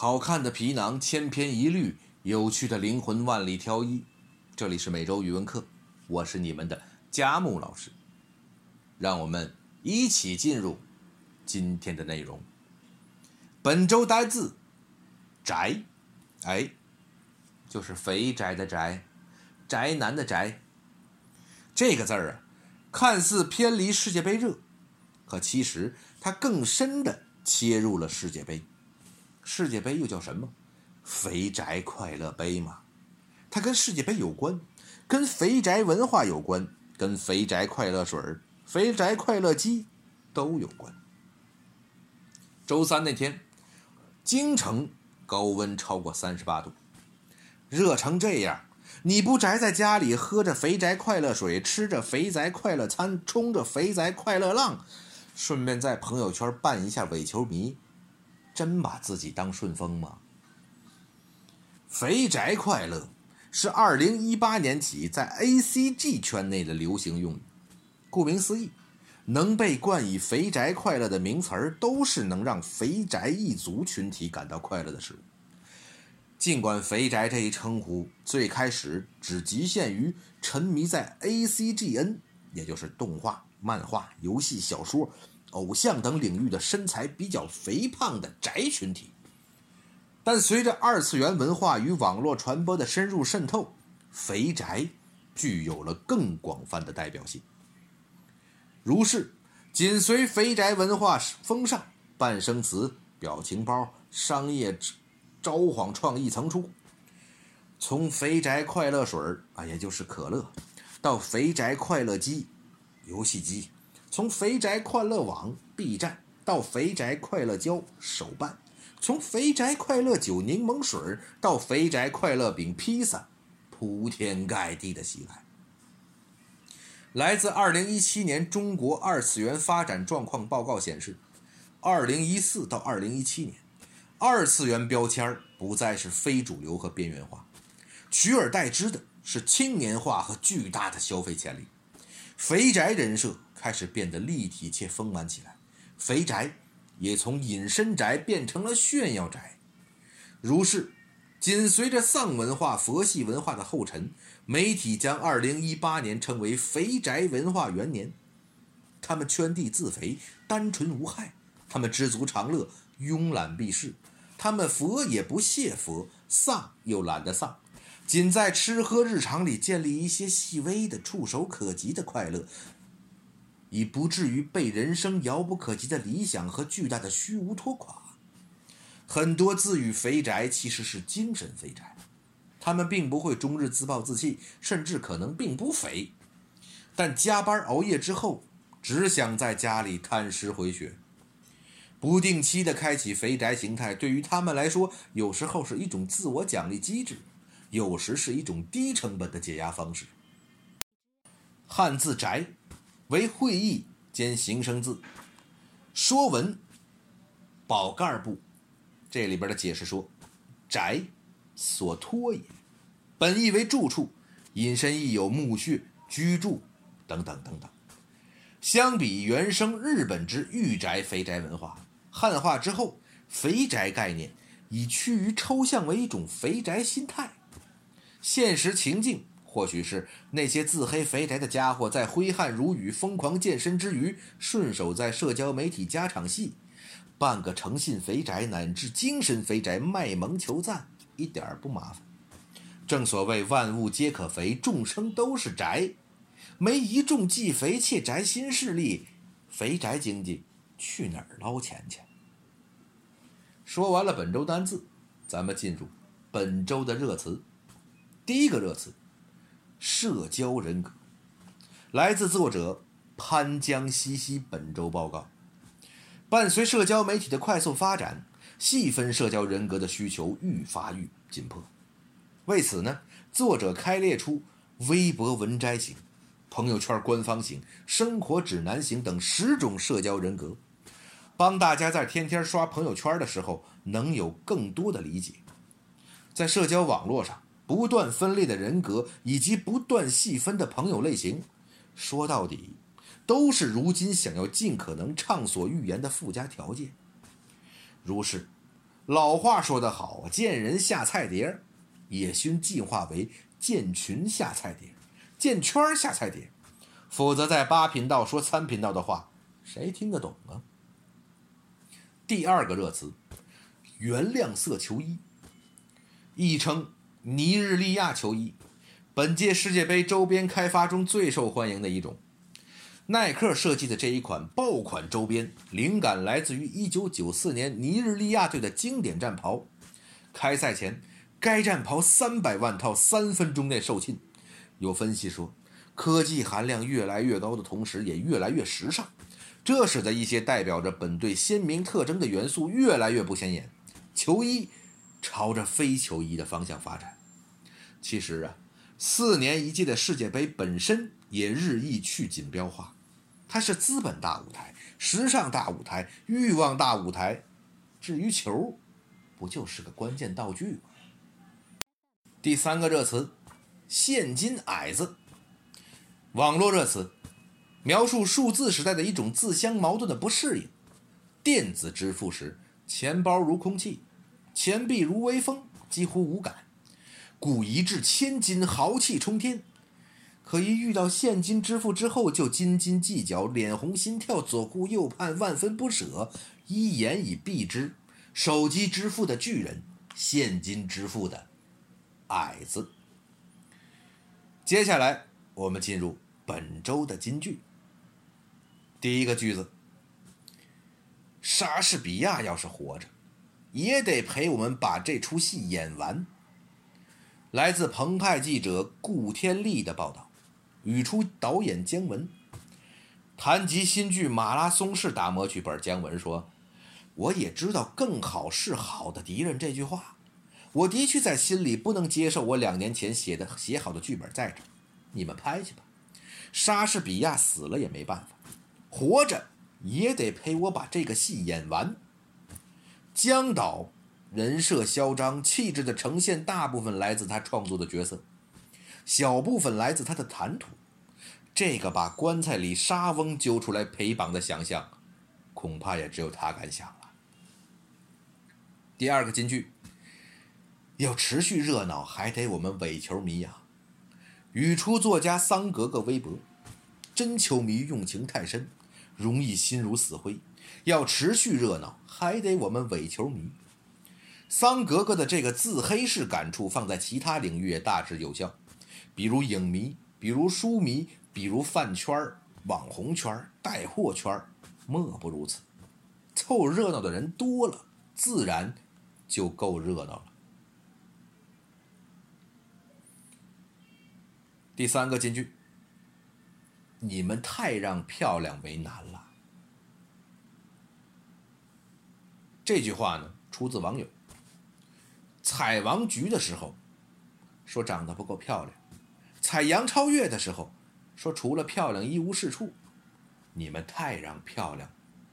好看的皮囊千篇一律，有趣的灵魂万里挑一。这里是每周语文课，我是你们的佳木老师。让我们一起进入今天的内容。本周单字“宅”，哎，就是肥宅的宅，宅男的宅。这个字儿啊，看似偏离世界杯热，可其实它更深的切入了世界杯。世界杯又叫什么？肥宅快乐杯嘛，它跟世界杯有关，跟肥宅文化有关，跟肥宅快乐水、肥宅快乐鸡都有关。周三那天，京城高温超过三十八度，热成这样，你不宅在家里，喝着肥宅快乐水，吃着肥宅快乐餐，冲着肥宅快乐浪，顺便在朋友圈扮一下伪球迷。真把自己当顺风吗？肥宅快乐是二零一八年起在 A C G 圈内的流行用语。顾名思义，能被冠以“肥宅快乐”的名词儿，都是能让肥宅一族群体感到快乐的事物。尽管“肥宅”这一称呼最开始只局限于沉迷在 A C G N，也就是动画、漫画、游戏、小说。偶像等领域的身材比较肥胖的宅群体，但随着二次元文化与网络传播的深入渗透，肥宅具有了更广泛的代表性。如是，紧随肥宅文化风尚，半生词、表情包、商业招幌创意层出。从肥宅快乐水啊，也就是可乐，到肥宅快乐机，游戏机。从肥宅快乐网 B 站到肥宅快乐胶手办，从肥宅快乐酒柠檬水到肥宅快乐饼披萨，铺天盖地的袭来。来自2017年中国二次元发展状况报告显示，2014到2017年，二次元标签不再是非主流和边缘化，取而代之的是青年化和巨大的消费潜力。肥宅人设。开始变得立体且丰满起来，肥宅也从隐身宅变成了炫耀宅。如是，紧随着丧文化、佛系文化的后尘，媒体将2018年称为“肥宅文化元年”。他们圈地自肥，单纯无害；他们知足常乐，慵懒避世；他们佛也不屑佛，丧又懒得丧，仅在吃喝日常里建立一些细微的、触手可及的快乐。以不至于被人生遥不可及的理想和巨大的虚无拖垮。很多自诩肥宅其实是精神肥宅，他们并不会终日自暴自弃，甚至可能并不肥，但加班熬夜之后，只想在家里贪食回血。不定期的开启肥宅形态，对于他们来说，有时候是一种自我奖励机制，有时是一种低成本的解压方式。汉字宅。为会意兼形声字，《说文》宝盖部这里边的解释说：“宅，所托也，本意为住处，引申亦有墓穴、居住等等等等。”相比原生日本之御宅、肥宅文化，汉化之后，肥宅概念已趋于抽象为一种肥宅心态，现实情境。或许是那些自黑肥宅的家伙在挥汗如雨、疯狂健身之余，顺手在社交媒体加场戏，办个诚信肥宅乃至精神肥宅卖萌求赞，一点儿不麻烦。正所谓万物皆可肥，众生都是宅，没一众既肥且宅新势力，肥宅经济去哪儿捞钱去？说完了本周单字，咱们进入本周的热词。第一个热词。社交人格，来自作者潘江西西。本周报告：伴随社交媒体的快速发展，细分社交人格的需求愈发愈紧迫。为此呢，作者开列出微博文摘型、朋友圈官方型、生活指南型等十种社交人格，帮大家在天天刷朋友圈的时候能有更多的理解。在社交网络上。不断分裂的人格以及不断细分的朋友类型，说到底，都是如今想要尽可能畅所欲言的附加条件。如是，老话说得好，见人下菜碟儿也需进化为见群下菜碟，见圈下菜碟，否则在八频道说三频道的话，谁听得懂啊？第二个热词，原谅色球衣，亦称尼日利亚球衣，本届世界杯周边开发中最受欢迎的一种。耐克设计的这一款爆款周边，灵感来自于1994年尼日利亚队的经典战袍。开赛前，该战袍三百万套三分钟内售罄。有分析说，科技含量越来越高的同时，也越来越时尚，这使得一些代表着本队鲜明特征的元素越来越不显眼。球衣朝着非球衣的方向发展。其实啊，四年一届的世界杯本身也日益去锦标化。它是资本大舞台、时尚大舞台、欲望大舞台，至于球，不就是个关键道具吗？第三个热词，现金矮子。网络热词，描述数字时代的一种自相矛盾的不适应。电子支付时，钱包如空气，钱币如微风，几乎无感，故一掷千金，豪气冲天。可一遇到现金支付之后，就斤斤计较，脸红心跳，左顾右盼，万分不舍，一言以蔽之：手机支付的巨人，现金支付的矮子。接下来，我们进入本周的金句。第一个句子：莎士比亚要是活着，也得陪我们把这出戏演完。来自澎湃记者顾天丽的报道。语出导演姜文谈及新剧《马拉松式打磨剧本》，姜文说：“我也知道‘更好是好的敌人’这句话，我的确在心里不能接受。我两年前写的写好的剧本在这，你们拍去吧。莎士比亚死了也没办法，活着也得陪我把这个戏演完。”江导人设嚣张，气质的呈现大部分来自他创作的角色。小部分来自他的谈吐，这个把棺材里沙翁揪出来陪绑的想象，恐怕也只有他敢想了。第二个金句，要持续热闹，还得我们伪球迷呀。语出作家桑格格微博，真球迷用情太深，容易心如死灰。要持续热闹，还得我们伪球迷。桑格格的这个自黑式感触，放在其他领域也大致有效。比如影迷，比如书迷，比如饭圈网红圈带货圈莫不如此。凑热闹的人多了，自然就够热闹了。第三个金句，你们太让漂亮为难了。这句话呢，出自网友。采王菊的时候，说长得不够漂亮。采杨超越的时候，说除了漂亮一无是处，你们太让漂亮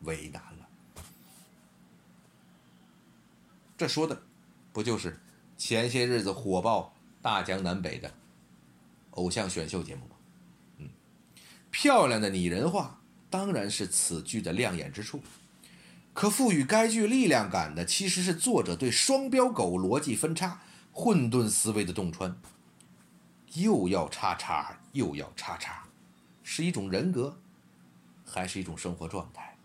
为难了。这说的不就是前些日子火爆大江南北的偶像选秀节目吗？嗯，漂亮的拟人化当然是此剧的亮眼之处，可赋予该剧力量感的其实是作者对双标狗逻辑分叉、混沌思维的洞穿。又要叉叉，又要叉叉，是一种人格，还是一种生活状态？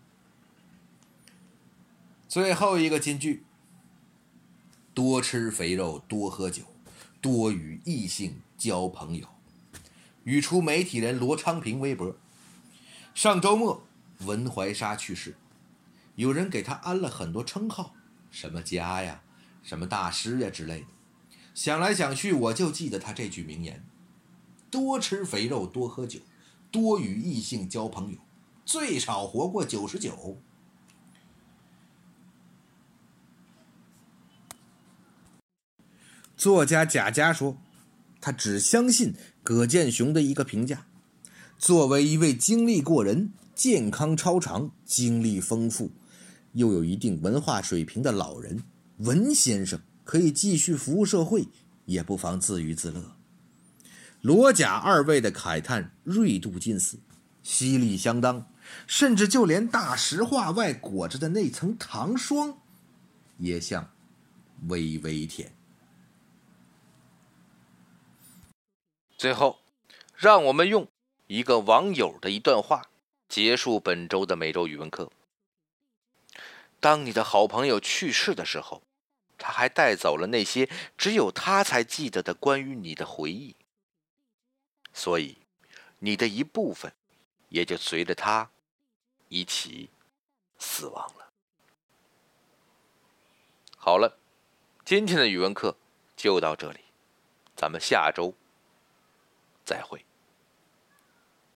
最后一个金句：多吃肥肉，多喝酒，多与异性交朋友。语出媒体人罗昌平微博。上周末，文怀沙去世，有人给他安了很多称号，什么家呀，什么大师呀之类的。想来想去，我就记得他这句名言：多吃肥肉，多喝酒，多与异性交朋友，最少活过九十九。作家贾佳说：“他只相信葛剑雄的一个评价。作为一位经历过人、健康超常、经历丰富，又有一定文化水平的老人，文先生。”可以继续服务社会，也不妨自娱自乐。罗贾二位的慨叹锐度近似，犀利相当，甚至就连大实话外裹着的那层糖霜，也像微微甜。最后，让我们用一个网友的一段话结束本周的每周语文课。当你的好朋友去世的时候，他还带走了那些只有他才记得的关于你的回忆，所以你的一部分也就随着他一起死亡了。好了，今天的语文课就到这里，咱们下周再会。